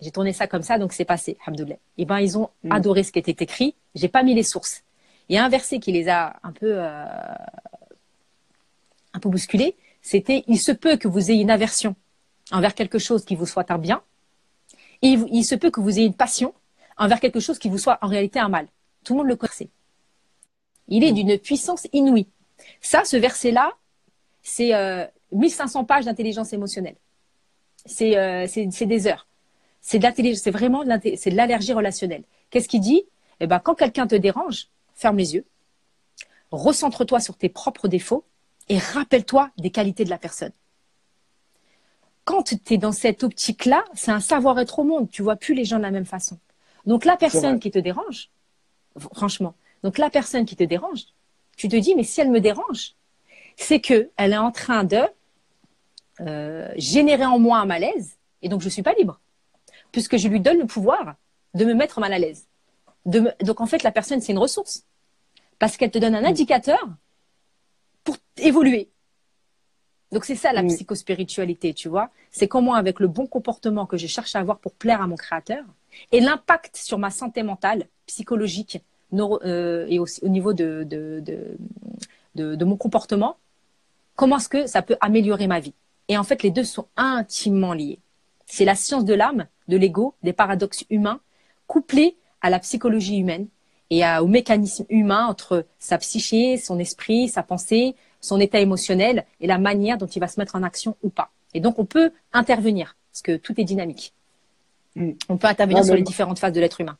J'ai tourné ça comme ça, donc c'est passé, alhamdoulilah. Et eh ben, ils ont mm. adoré ce qui était écrit. J'ai pas mis les sources. Il y a un verset qui les a un peu, euh, un peu bousculés. C'était, il se peut que vous ayez une aversion envers quelque chose qui vous soit un bien. Il, se peut que vous ayez une passion envers quelque chose qui vous soit en réalité un mal. Tout le monde le connaît. Il est d'une puissance inouïe. Ça, ce verset-là, c'est euh, 1500 pages d'intelligence émotionnelle. C'est euh, des heures. C'est de c'est vraiment de l'allergie relationnelle. Qu'est-ce qu'il dit? Eh ben, quand quelqu'un te dérange, ferme les yeux, recentre-toi sur tes propres défauts et rappelle-toi des qualités de la personne. Quand tu es dans cette optique-là, c'est un savoir-être au monde. Tu vois plus les gens de la même façon. Donc la personne qui te dérange, franchement, donc la personne qui te dérange, tu te dis mais si elle me dérange, c'est que elle est en train de euh, générer en moi un malaise et donc je suis pas libre puisque je lui donne le pouvoir de me mettre mal à l'aise. Donc en fait, la personne, c'est une ressource. Parce qu'elle te donne un indicateur pour évoluer. Donc c'est ça la psychospiritualité, tu vois. C'est comment avec le bon comportement que je cherche à avoir pour plaire à mon créateur et l'impact sur ma santé mentale, psychologique euh, et aussi au niveau de, de, de, de mon comportement, comment est-ce que ça peut améliorer ma vie. Et en fait, les deux sont intimement liés. C'est la science de l'âme, de l'ego, des paradoxes humains, couplés à la psychologie humaine et au mécanisme humain entre sa psyché, son esprit, sa pensée, son état émotionnel et la manière dont il va se mettre en action ou pas. Et donc, on peut intervenir, parce que tout est dynamique. Mm. On peut intervenir sur les différentes phases de l'être humain.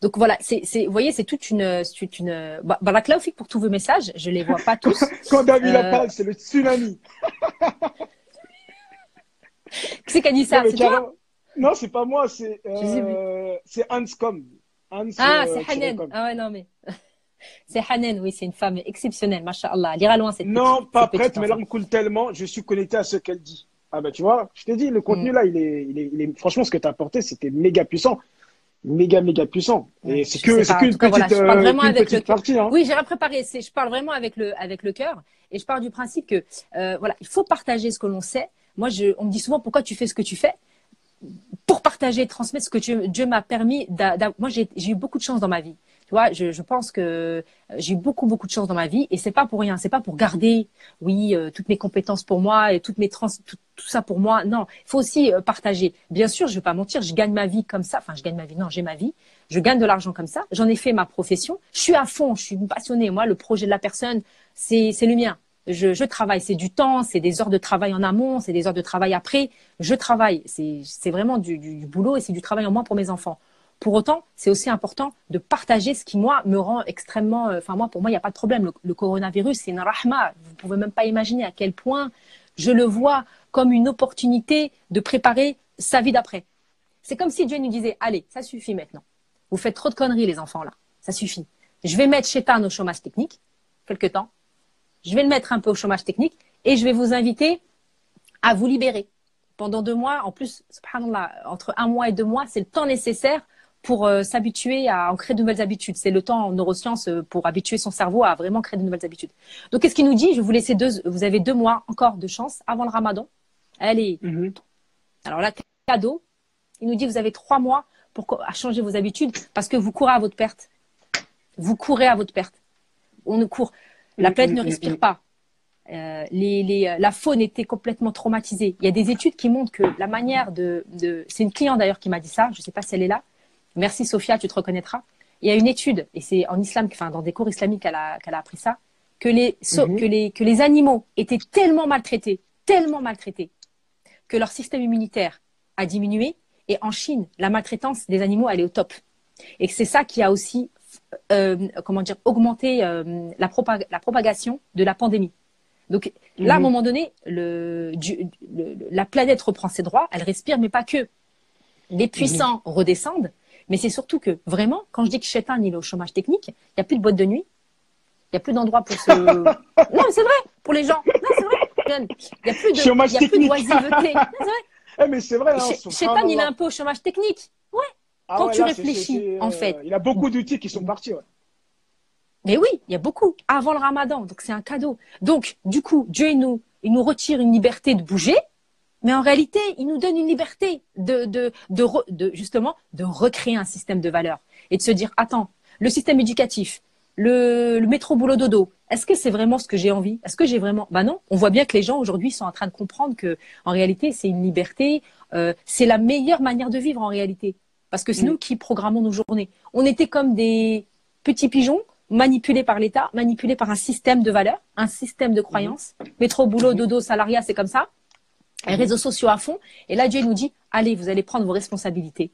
Donc voilà, c'est, vous voyez, c'est toute une, c'est une. Bah, bah pour tous vos messages, je les vois pas tous. Quand David la euh, parle, c'est le tsunami. Qui c'est qui a dit ça C'est toi Non, c'est pas moi, c'est euh, c'est Hanscom. Hans, ah, euh, c'est Hanen. Ah ouais, non mais. C'est Hanen, oui, c'est une femme exceptionnelle, mashallah. Elle ira loin cette Non, pas prête, mais là, me coule tellement, je suis connecté à ce qu'elle dit. Ah ben tu vois, je t'ai dit, le contenu mm. là, il est, il est, il est, franchement, ce que tu as apporté, c'était méga puissant méga méga puissant et c'est que c'est qu'une petite, je parle vraiment avec le partie hein. oui j'ai préparé je parle vraiment avec le avec le cœur et je pars du principe que euh, voilà il faut partager ce que l'on sait moi, je, on me dit souvent pourquoi tu fais ce que tu fais? Pour partager, transmettre ce que Dieu, m'a permis. Moi, j'ai eu beaucoup de chance dans ma vie. Tu vois, je, je pense que j'ai eu beaucoup beaucoup de chance dans ma vie et c'est pas pour rien. C'est pas pour garder, oui, euh, toutes mes compétences pour moi et toutes mes trans, tout, ça pour moi. Non, il faut aussi euh, partager. Bien sûr, je vais pas mentir, je gagne ma vie comme ça. Enfin, je gagne ma vie. Non, j'ai ma vie. Je gagne de l'argent comme ça. J'en ai fait ma profession. Je suis à fond. Je suis passionnée. Moi, le projet de la personne, c'est c'est le mien je, je travaille. C'est du temps, c'est des heures de travail en amont, c'est des heures de travail après. Je travaille. C'est vraiment du, du, boulot et c'est du travail en moins pour mes enfants. Pour autant, c'est aussi important de partager ce qui, moi, me rend extrêmement... Euh, enfin, moi, pour moi, il n'y a pas de problème. Le, coronavirus, c'est une rahma. Vous pouvez même pas imaginer à quel point je le vois comme une opportunité de préparer sa vie d'après. C'est comme si Dieu nous disait, allez, ça suffit maintenant. Vous faites trop de conneries, les enfants, là. Ça suffit. Je vais mettre Chétan au chômage technique, quelque temps. Je vais le mettre un peu au chômage technique et je vais vous inviter à vous libérer. Pendant deux mois, en plus, entre un mois et deux mois, c'est le temps nécessaire pour euh, s'habituer à en créer de nouvelles habitudes. C'est le temps en neurosciences euh, pour habituer son cerveau à vraiment créer de nouvelles habitudes. Donc, qu'est-ce qu'il nous dit? Je vous laisser deux. Vous avez deux mois encore de chance avant le Ramadan. Allez. Mhm. Alors là, cadeau. Il nous dit vous avez trois mois pour changer vos habitudes parce que vous courez à votre perte. Vous courez à votre perte. On ne court. La planète ne respire pas. Euh, les, la faune était complètement traumatisée. Il y a des études qui montrent que la manière de, c'est une cliente d'ailleurs qui m'a dit ça. Je ne sais pas si elle est là. Merci Sophia, tu te reconnaîtras. Il y a une étude et c'est en islam, enfin dans des cours islamiques qu'elle a, appris ça, que les, mhm. que les que les animaux étaient tellement maltraités, tellement maltraités, que leur système immunitaire a diminué. Et en Chine, la maltraitance des animaux, elle est au top. Et c'est ça qui a aussi euh, comment dire, augmenter euh, la, la, propagation de la pandémie. Donc là, à un mhm. moment donné, le, la planète reprend ses droits, elle respire, mais pas que. Les puissants mhm. redescendent, Mais c'est surtout que, vraiment, quand je dis que Chetan, il est au chômage technique, il n'y a plus de boîte de nuit, il n'y a plus d'endroit pour se. non, c'est vrai, pour les gens. Non, c'est vrai. Il n'y a plus de, Chômage il y a plus de technique. oisiveté. Non, c'est vrai. Eh, mais c'est vrai, hein. Chetan, il est un peu au chômage technique. Ouais. Ah quand ouais, tu là, réfléchis, c'est- c'est, en euh, fait. Il a beaucoup d'outils qui sont partis. ouais. Mais oui, il y a beaucoup. Avant le ramadan. Donc, c'est un cadeau. Donc, du coup, Dieu, il nous, il nous retire une liberté de bouger. Mais en réalité, il nous donne une liberté de, de, de, re- de, justement, de recréer un système de valeurs et de se dire, attends, le système éducatif, le, le métro boulot dodo, est-ce que c'est vraiment ce que j'ai envie? Est-ce que j'ai vraiment Bah non. On voit bien que les gens aujourd'hui sont en train de comprendre que, en réalité, c'est une liberté, euh, c'est la meilleure manière de vivre en réalité, parce que c'est Mm. nous qui programmons nos journées. On était comme des petits pigeons manipulés par l'État, manipulés par un système de valeurs, un système de croyances. Métro boulot dodo salariat, c'est comme ça. Les réseaux sociaux à fond. Et là, Dieu nous dit, allez, vous allez prendre vos responsabilités.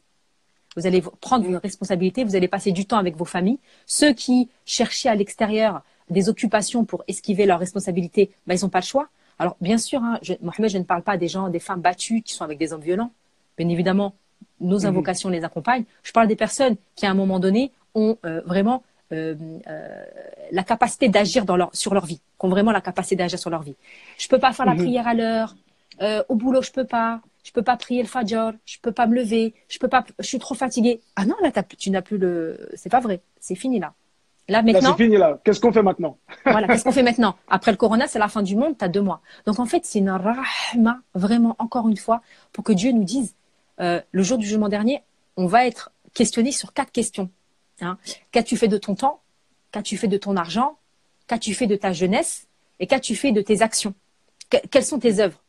Vous allez prendre vos responsabilités, vous allez passer du temps avec vos familles. Ceux qui cherchaient à l'extérieur des occupations pour esquiver leurs responsabilités, ben, ils n'ont pas le choix. Alors, bien sûr, hein, je, Mohamed, je ne parle pas des gens, des femmes battues qui sont avec des hommes violents. Bien évidemment, nos Mhm. invocations les accompagnent. Je parle des personnes qui, à un moment donné, ont euh, vraiment euh, euh, la capacité d'agir leur, sur leur vie, qui ont vraiment la capacité d'agir sur leur vie. Je peux pas faire la Mhm. prière à l'heure. Euh, au boulot, je peux pas. Je peux pas prier le fajr. Je peux pas me lever. Je peux pas. Je suis trop fatiguée. Ah non, là, tu n'as plus le. C'est pas vrai. C'est fini là. Là Là, maintenant, c'est fini, là. Qu'est-ce qu'on fait maintenant? Voilà, qu'est-ce qu'on fait maintenant? Après le corona, c'est la fin du monde, tu as deux mois. Donc en fait, c'est une rahma, vraiment, encore une fois, pour que Dieu nous dise, euh, le jour du jugement dernier, on va être questionné sur quatre questions. Hein. Qu'as-tu fait de ton temps? Qu'as-tu fait de ton argent? Qu'as-tu fait de ta jeunesse? Et qu'as-tu fait de tes actions? Que- Quelles sont tes œuvres?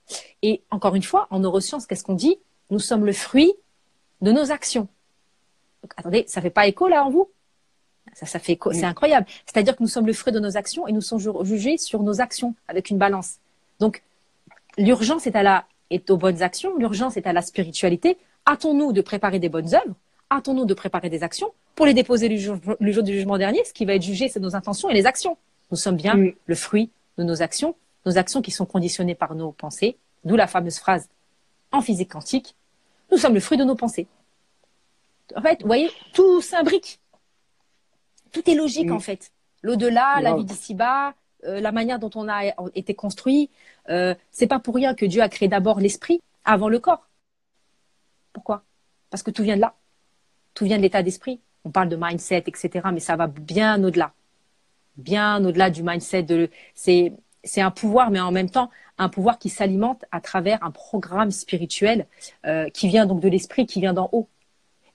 Et encore une fois, en neurosciences, qu'est-ce qu'on dit? Nous sommes le fruit de nos actions. Donc, attendez, ça fait pas écho là en vous? Ça, ça fait écho, c'est incroyable. C'est-à-dire que nous sommes le fruit de nos actions et nous sommes ju- jugés sur nos actions avec une balance. Donc, l'urgence est à la, est aux bonnes actions, l'urgence est à la spiritualité. Hâtons-nous de préparer des bonnes œuvres, hâtons-nous de préparer des actions pour les déposer le jour, le jour du jugement dernier. Ce qui va être jugé, c'est nos intentions et les actions. Nous sommes bien Mm. le fruit de nos actions, nos actions qui sont conditionnées par nos pensées, d'où la fameuse phrase en physique quantique, nous sommes le fruit de nos pensées. En fait, vous voyez, tout s'imbrique. Tout est logique, en fait. L'au-delà, la vie d'ici-bas, euh, la manière dont on a été construit. Euh, c'est pas pour rien que Dieu a créé d'abord l'esprit avant le corps. Pourquoi? Parce que tout vient de là. Tout vient de l'état d'esprit. On parle de mindset, etc. Mais ça va bien au-delà. Bien au-delà du mindset. De, c'est, c'est un pouvoir, mais en même temps, un pouvoir qui s'alimente à travers un programme spirituel euh, qui vient donc de l'esprit, qui vient d'en haut.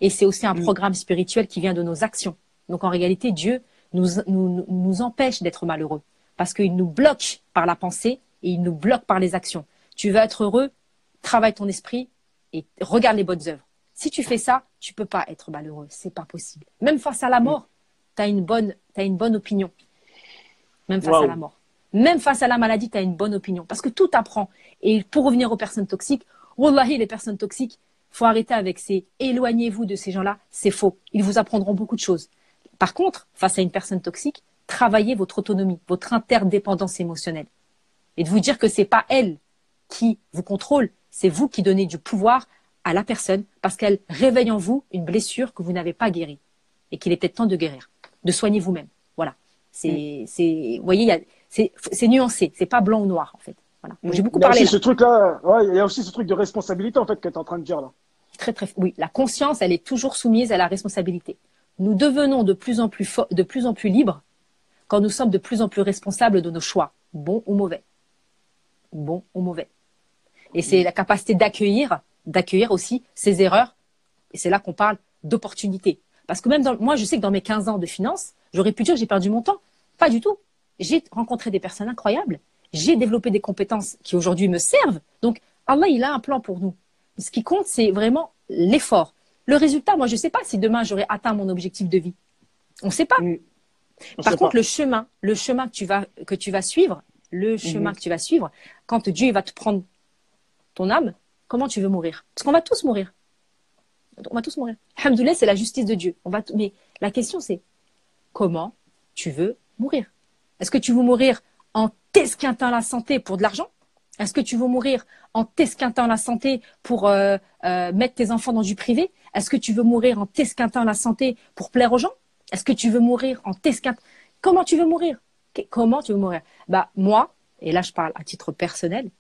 Et c'est aussi un Mm. programme spirituel qui vient de nos actions. Donc en réalité, Dieu nous, nous, nous empêche d'être malheureux parce qu'il nous bloque par la pensée et il nous bloque par les actions. Tu veux être heureux, travaille ton esprit et regarde les bonnes œuvres. Si tu fais ça, tu peux pas être malheureux, c'est pas possible. Même face à la mort, tu as une bonne t'as une bonne opinion. Même face Wow. à la mort. Même face à la maladie, tu as une bonne opinion parce que tout apprend. Et pour revenir aux personnes toxiques, wallahi les personnes toxiques, faut arrêter avec ces éloignez-vous de ces gens-là, c'est faux. Ils vous apprendront beaucoup de choses. Par contre, face à une personne toxique, travaillez votre autonomie, votre interdépendance émotionnelle. Et de vous dire que c'est pas elle qui vous contrôle, c'est vous qui donnez du pouvoir à la personne parce qu'elle réveille en vous une blessure que vous n'avez pas guérie et qu'il est peut-être temps de guérir, de soigner vous-même. Voilà. C'est, c'est, vous voyez, il y a- c'est, nuancé, c'est pas blanc ou noir en fait. Voilà. J'ai beaucoup Il y a parlé aussi là. ce truc-là. Ouais, il y a aussi ce truc de responsabilité, en fait, que tu es en train de dire, là. Très très. Oui, la conscience, elle est toujours soumise à la responsabilité. Nous devenons de plus en plus de plus en plus libres quand nous sommes de plus en plus responsables de nos choix, bons ou mauvais. Bons ou mauvais. Et c'est la capacité d'accueillir, d'accueillir aussi ces erreurs. Et c'est là qu'on parle d'opportunité. Parce que même dans, moi, je sais que dans mes 15 ans de finance, j'aurais pu dire que j'ai perdu mon temps. Pas du tout. J'ai rencontré des personnes incroyables. J'ai développé des compétences qui aujourd'hui me servent. Donc, Allah, il a un plan pour nous. Ce qui compte, c'est vraiment l'effort. Le résultat, moi, je ne sais pas si demain j'aurais atteint mon objectif de vie. On ne sait pas. On Par sait contre, pas. le chemin, le chemin que tu vas, que tu vas suivre, le chemin Mhm. que tu vas suivre, quand Dieu va te prendre ton âme, comment tu veux mourir? Parce qu'on va tous mourir. On va tous mourir. Alhamdoulilah, c'est la justice de Dieu. On va Mais la question, c'est comment tu veux mourir? Est-ce que tu veux mourir en t'esquintant la santé pour de l'argent? Est-ce que tu veux mourir en t'esquintant la santé pour euh, euh, mettre tes enfants dans du privé? Est-ce que tu veux mourir en t'esquintant la santé pour plaire aux gens? Est-ce que tu veux mourir en t'esquintant? Comment tu veux mourir? Comment tu veux mourir? Bah moi, et là je parle à titre personnel,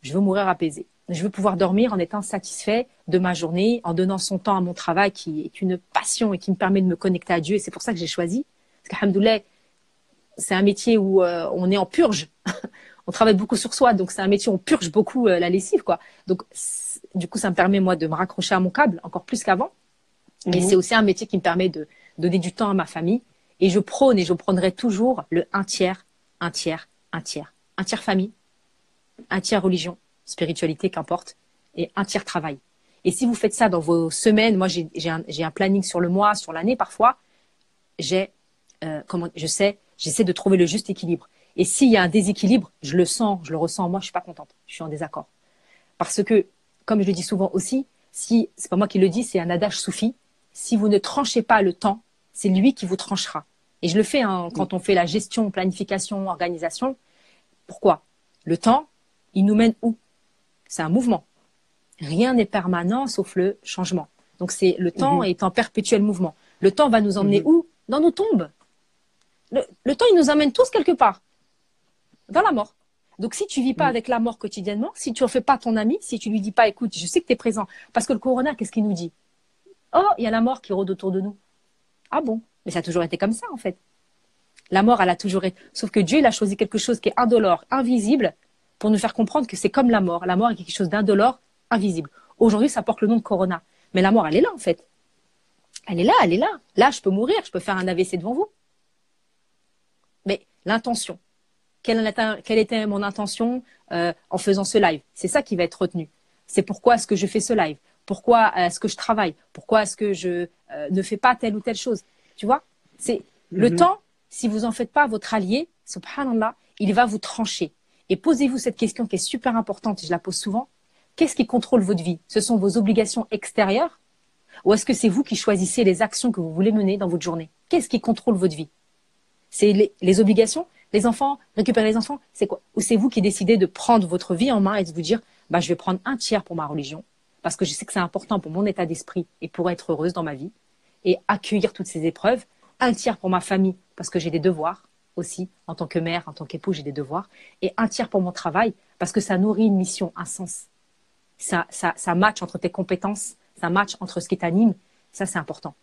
je veux mourir apaisé. Je veux pouvoir dormir en étant satisfait de ma journée, en donnant son temps à mon travail qui est une passion et qui me permet de me connecter à Dieu. Et c'est pour ça que j'ai choisi. Parce qu'Alhamdoulilah, c'est un métier où euh, on est en purge. on travaille beaucoup sur soi, donc c'est un métier où on purge beaucoup euh, la lessive, quoi. Donc, du coup, ça me permet, moi, de me raccrocher à mon câble encore plus qu'avant. Et mhm. c'est aussi un métier qui me permet de donner du temps à ma famille. Et je prône et je prônerai toujours le un tiers, un tiers, un tiers. Un tiers famille, un tiers religion, spiritualité, qu'importe, et un tiers travail. Et si vous faites ça dans vos semaines, moi j'ai un, un, planning sur le mois, sur l'année parfois, j'ai, euh, comment, je sais, j'essaie de trouver le juste équilibre. Et s'il y a un déséquilibre, je le sens, je le ressens, moi je suis pas contente, je suis en désaccord. Parce que, comme je le dis souvent aussi, si c'est pas moi qui le dis, c'est un adage soufi, si vous ne tranchez pas le temps, c'est lui qui vous tranchera. Et je le fais hein, quand on fait la gestion, planification, organisation. Pourquoi? Le temps, il nous mène où? C'est un mouvement. Rien n'est permanent sauf le changement. Donc c'est le temps mhm. est en perpétuel mouvement. Le temps va nous emmener mhm. où? Dans nos tombes. Le, temps, il nous emmène tous quelque part. Dans la mort. Donc si tu vis pas mhm. avec la mort quotidiennement, si tu ne fais pas ton ami, si tu lui dis pas, écoute, je sais que tu es présent. Parce que le corona, qu'est-ce qu'il nous dit? Oh, il y a la mort qui rôde autour de nous. Ah bon? Mais ça a toujours été comme ça, en fait. La mort, elle a toujours été. Sauf que Dieu, il a choisi quelque chose qui est indolore, invisible, pour nous faire comprendre que c'est comme la mort. La mort est quelque chose d'indolore, invisible. Aujourd'hui, ça porte le nom de corona. Mais la mort, elle est là, en fait. Elle est là, elle est là. Là, je peux mourir, je peux faire un AVC devant vous. L'intention. Quelle, était mon intention euh, en faisant ce live? C'est ça qui va être retenu. C'est pourquoi est-ce que je fais ce live? Pourquoi est-ce que je travaille? Pourquoi est-ce que je euh, ne fais pas telle ou telle chose? Tu vois? C'est le mhm. temps. Si vous en faites pas votre allié, subhanallah, il va vous trancher. Et posez-vous cette question qui est super importante, et je la pose souvent. Qu'est-ce qui contrôle votre vie? Ce sont vos obligations extérieures? Ou est-ce que c'est vous qui choisissez les actions que vous voulez mener dans votre journée? Qu'est-ce qui contrôle votre vie? C'est les, obligations Les enfants Récupérer les enfants C'est quoi? Ou c'est vous qui décidez de prendre votre vie en main et de vous dire bah, je vais prendre un tiers pour ma religion parce que je sais que c'est important pour mon état d'esprit et pour être heureuse dans ma vie et accueillir toutes ces épreuves. Un tiers pour ma famille parce que j'ai des devoirs aussi, en tant que mère, en tant qu'époux, j'ai des devoirs, et un tiers pour mon travail, parce que ça nourrit une mission, un sens. Ça, ça, ça match entre tes compétences, ça match entre ce qui t'anime, ça c'est important.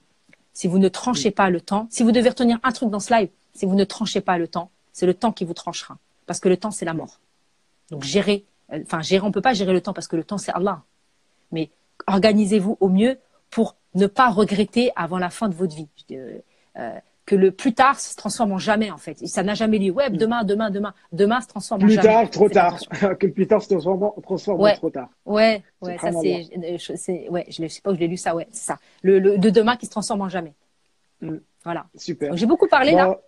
Si vous ne tranchez pas le temps, si vous devez retenir un truc dans ce live, si vous ne tranchez pas le temps, c'est le temps qui vous tranchera, parce que le temps c'est la mort. Donc gérer, euh, enfin gérer, on peut pas gérer le temps parce que le temps c'est Allah, mais organisez-vous au mieux pour ne pas regretter avant la fin de votre vie. Euh, euh, que le plus tard se transforme en jamais en fait. Ça n'a jamais lieu. Ouais, demain, demain, demain, demain se transforme en jamais. Plus tard, trop tard. que le plus tard se transforme, en trop tard. Ouais, ouais, ça c'est, ouais, je ne sais pas où je l'ai lu ça, ouais, c'est ça. Le, le, de demain qui se transforme en jamais. Mm. Voilà. Super. J'ai beaucoup parlé là.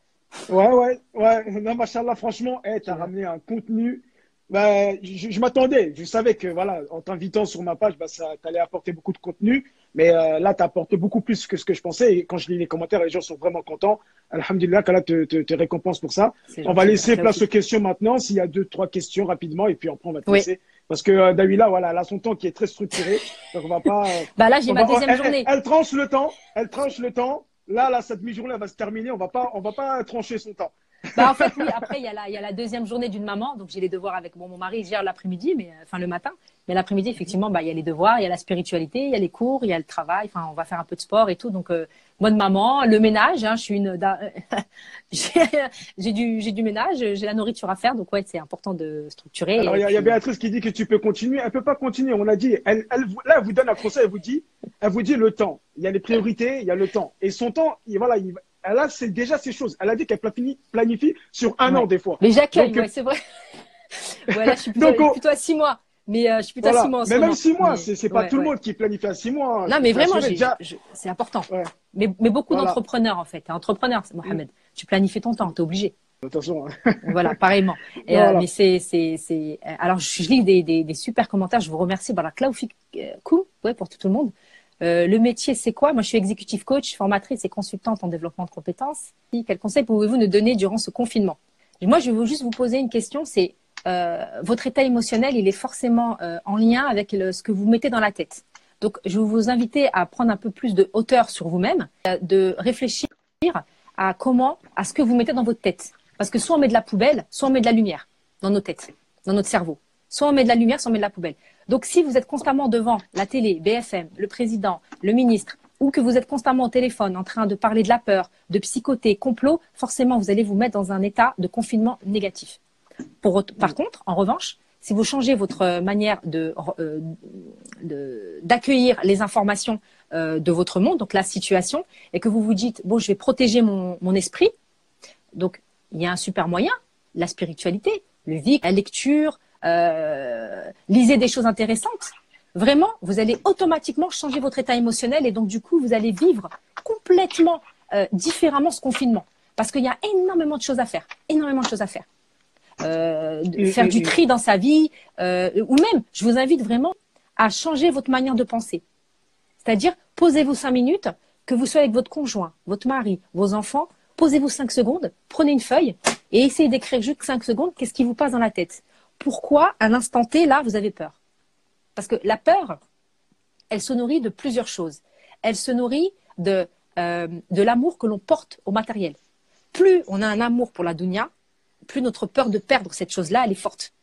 Ouais, ouais, ouais. Non, machallah, franchement, hey, tu as ramené un contenu. Bah, je, m'attendais, je savais que voilà, en t'invitant sur ma page, bah, ça allait apporter beaucoup de contenu. Mais euh, là, tu apporté beaucoup plus que ce que je pensais. Et quand je lis les commentaires, les gens sont vraiment contents. Alhamdulillah, qu'Allah te, te, te récompense pour ça. On va laisser place aux questions maintenant. S'il y a deux, trois questions rapidement, et puis après, on va te laisser. Parce que euh, Dawila, voilà, elle a son temps qui est très structuré. Donc, on va pas. Euh, bah là, j'ai ma deuxième journée. Elle, tranche le temps. Elle tranche le temps. Là, là, cette mi-journée, va se terminer. On va pas, on va pas trancher son temps. Bah, en fait, oui, après, il y, a la, il y a la deuxième journée d'une maman. Donc, j'ai les devoirs avec bon, mon mari, gère l'après-midi, mais enfin le matin. Mais l'après-midi, effectivement, bah, il y a les devoirs, il y a la spiritualité, il y a les cours, il y a le travail. Enfin, on va faire un peu de sport et tout. Donc, euh, moi de maman, le ménage, hein, je suis une, j'ai du, j'ai du ménage, j'ai la nourriture à faire. Donc, ouais, c'est important de structurer. Alors, il y, a Béatrice qui dit que tu peux continuer. Elle peut pas continuer. On a dit, elle, elle, là, elle vous donne un conseil. Elle vous dit, elle vous dit le temps. Il y a les priorités, il y a le temps. Et son temps, il, voilà, il, elle a c'est déjà ces choses. Elle a dit qu'elle planifie, planifie sur un an des fois. Mais j'accueille, ouais, c'est vrai. voilà, je suis plutôt, plutôt à six mois. Mais euh, je suis plutôt à six mois. En mais même six mois, c'est pas tout le monde qui planifie à six mois. Non, mais vraiment, c'est important. Mais, mais beaucoup d'entrepreneurs, en fait. Entrepreneur, Mohamed. Tu planifies ton temps, tu es obligé. Attention. Hein. voilà, pareillement. Et, euh, mais c'est, c'est, c'est. Alors, je, lis des, des, des, super commentaires. Je vous remercie. Voilà, Klaufik Kou, ouais, pour tout le monde. Euh, le métier, c'est quoi? Moi, je suis executive coach, formatrice et consultante en développement de compétences. Quel conseil pouvez-vous nous donner durant ce confinement? Moi, je veux juste vous poser une question, c'est euh, votre état émotionnel, il est forcément euh, en lien avec ce que vous mettez dans la tête. Donc, je vous inviter à prendre un peu plus de hauteur sur vous-même, de réfléchir à comment, à ce que vous mettez dans votre tête. Parce que soit on met de la poubelle, soit on met de la lumière dans nos têtes, dans notre cerveau. Soit on met de la lumière, soit on met de la poubelle. Donc, si vous êtes constamment devant la télé, BFM, le président, le ministre, ou que vous êtes constamment au téléphone en train de parler de la peur, de psychoter, complot, forcément, vous allez vous mettre dans un état de confinement négatif. Par contre, en revanche, si vous changez votre manière de, euh, d'accueillir les informations euh, de votre monde, donc la situation, et que vous vous dites bon, je vais protéger mon, mon esprit, donc il y a un super moyen, la spiritualité, le vivre, la lecture, euh, lisez des choses intéressantes. Vraiment, vous allez automatiquement changer votre état émotionnel et donc du coup, vous allez vivre complètement euh, différemment ce confinement. Parce qu'il y a énormément de choses à faire, énormément de choses à faire. Euh, faire du tri dans sa vie, euh, ou même, je vous invite vraiment à changer votre manière de penser. C'est-à-dire, posez-vous cinq minutes, que vous soyez avec votre conjoint, votre mari, vos enfants, posez-vous cinq secondes, prenez une feuille et essayez d'écrire juste cinq secondes qu'est-ce qui vous passe dans la tête. Pourquoi, à l'instant T, là, vous avez peur Parce que la peur, elle se nourrit de plusieurs choses. Elle se nourrit de, euh, de l'amour que l'on porte au matériel. Plus on a un amour pour la dunya, plus notre peur de perdre cette chose-là, elle est forte.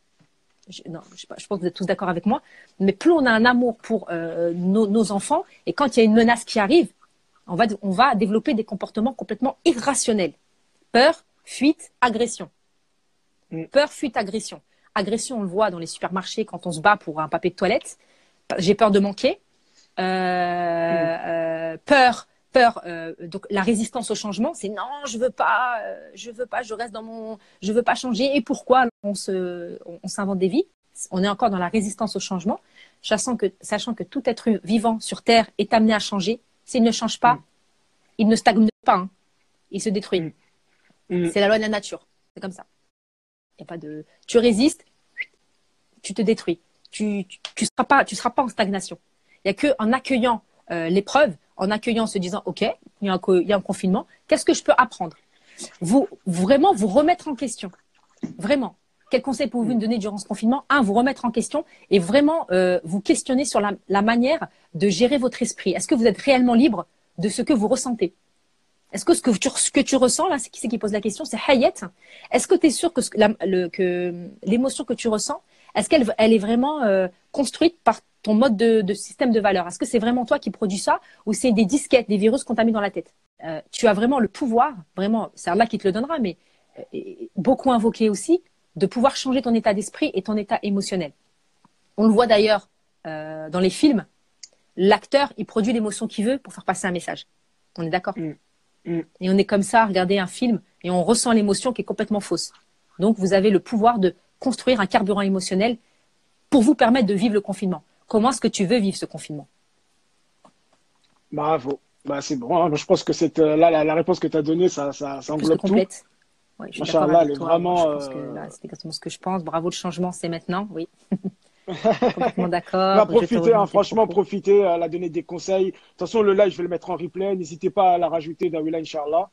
Je, non, je, pense que vous êtes tous d'accord avec moi, mais plus on a un amour pour euh, nos, nos, enfants, et quand il y a une menace qui arrive, on va, on va développer des comportements complètement irrationnels. Peur, fuite, agression. Mm. Peur, fuite, agression. Agression, on le voit dans les supermarchés quand on se bat pour un papier de toilette. J'ai peur de manquer. Euh, mm. euh, peur, peur, euh, donc la résistance au changement, c'est non, je veux pas, je veux pas, je reste dans mon, je veux pas changer. Et pourquoi on se, on, on s'invente des vies? On est encore dans la résistance au changement, sachant que, sachant que tout être vivant sur Terre est amené à changer. S'il ne change pas, mm. il ne stagne pas, hein. il se détruit. Mm. C'est la loi de la nature, c'est comme ça. Il y a pas de, tu résistes, tu te détruis. Tu, tu seras pas, en stagnation. Il y a que en accueillant euh, l'épreuve, en accueillant, en se disant, OK, il y a un, confinement, qu'est-ce que je peux apprendre? Vous, Vraiment vous remettre en question. Vraiment. Quel conseil pouvez-vous me donner durant ce confinement? Un, vous remettre en question et vraiment euh, vous questionner sur la, manière de gérer votre esprit. Est-ce que vous êtes réellement libre de ce que vous ressentez? Est-ce que ce que tu, ce que tu ressens, là, c'est qui qui pose la question? C'est Hayet. Est-ce que tu es sûr que l'émotion que tu ressens, est-ce qu'elle elle est vraiment euh, construite par ton mode de, de système de valeur Est-ce que c'est vraiment toi qui produis ça ou c'est des disquettes, des virus qu'on t'a mis dans la tête? Euh, Tu as vraiment le pouvoir, vraiment, c'est Allah qui te le donnera, mais euh, beaucoup invoqué aussi, de pouvoir changer ton état d'esprit et ton état émotionnel. On le voit d'ailleurs dans les films, l'acteur, il produit l'émotion qu'il veut pour faire passer un message. On est d'accord? Mm. Mm. Et on est comme ça à regarder un film et on ressent l'émotion qui est complètement fausse. Donc vous avez le pouvoir de construire un carburant émotionnel pour vous permettre de vivre le confinement. Comment est-ce que tu veux vivre ce confinement? Bravo. Bah, c'est bon. Hein. Je pense que cette, euh, là, la, la réponse que tu as donnée, ça, ça, ça englobe tout. Ouais, je suis là, elle est vraiment. Je pense que euh, là, c'est exactement ce que je pense. Bravo, le changement, c'est maintenant, oui. Complètement d'accord. Va profiter, hein, franchement, profiter, à la donner des conseils. De toute façon, le live, je vais le mettre en replay. N'hésitez pas à la rajouter, Dawila, Inch'Allah.